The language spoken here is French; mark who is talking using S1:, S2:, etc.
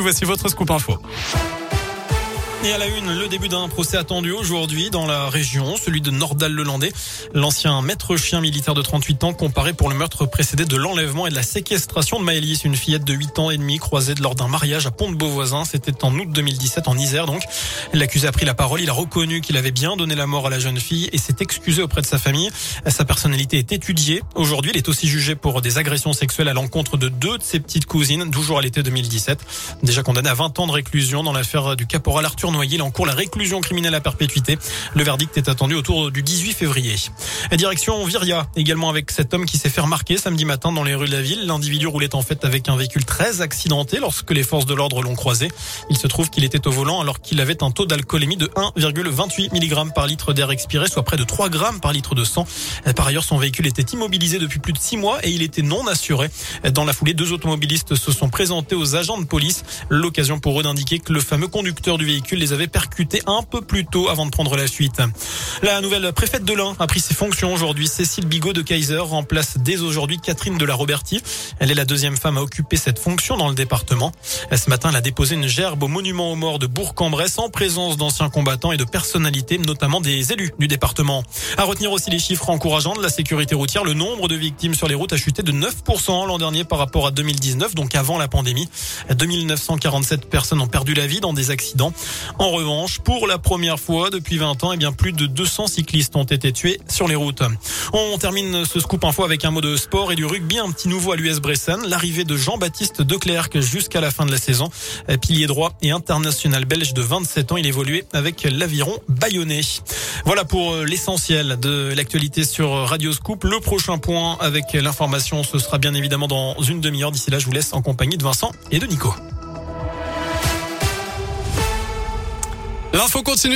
S1: Voici votre scoop info. Et à la une, le début d'un procès attendu aujourd'hui dans la région, celui de Nordal-le-Landais. L'ancien maître chien militaire de 38 ans comparé pour le meurtre précédé de l'enlèvement et de la séquestration de Maëlys, une fillette de 8 ans et demi croisée lors d'un mariage à Pont-de-Beauvoisin. C'était en août 2017 en Isère donc. L'accusé a pris la parole, il a reconnu qu'il avait bien donné la mort à la jeune fille et s'est excusé auprès de sa famille. Sa personnalité est étudiée. Aujourd'hui, il est aussi jugé pour des agressions sexuelles à l'encontre de deux de ses petites cousines, toujours à l'été 2017. Déjà condamné à 20 ans de réclusion dans l'affaire du caporal Arthur Noyer. Il encourt la réclusion criminelle à perpétuité. Le verdict est attendu autour du 18 février. direction Viria, également avec cet homme qui s'est fait remarquer samedi matin dans les rues de la ville. L'individu roulait en fait avec un véhicule très accidenté lorsque les forces de l'ordre l'ont croisé. Il se trouve qu'il était au volant alors qu'il avait un taux d'alcoolémie de 1,28 mg par litre d'air expiré, soit près de 3 grammes par litre de sang. Par ailleurs, son véhicule était immobilisé depuis plus de 6 mois et il était non assuré. Dans la foulée, deux automobilistes se sont présentés aux agents de police. L'occasion pour eux d'indiquer que le fameux conducteur du véhicule les avait permis percuté un peu plus tôt avant de prendre la suite. La nouvelle préfète de l'Ain a pris ses fonctions aujourd'hui. Cécile Bigot de Kaiser remplace dès aujourd'hui Catherine de la Roberti. Elle est la deuxième femme à occuper cette fonction dans le département. Ce matin, elle a déposé une gerbe au monument aux morts de Bourg-en-Bresse en présence d'anciens combattants et de personnalités, notamment des élus du département. À retenir aussi les chiffres encourageants de la sécurité routière. Le nombre de victimes sur les routes a chuté de 9% l'an dernier par rapport à 2019, donc avant la pandémie. 2947 personnes ont perdu la vie dans des accidents. En revanche, pour la première fois depuis 20 ans, eh bien plus de 200 cyclistes ont été tués sur les routes. On termine ce scoop info avec un mot de sport et du rugby, un petit nouveau à l'US Bressan, l'arrivée de Jean-Baptiste Declercq jusqu'à la fin de la saison. Pilier droit et international belge de 27 ans, il évoluait avec l'aviron bayonnais. Voilà pour euh, l'essentiel de l'actualité sur Radio Scoop. Le prochain point avec l'information, ce sera bien évidemment dans une demi-heure. D'ici là, je vous laisse en compagnie de Vincent et de Nico. L'info continue.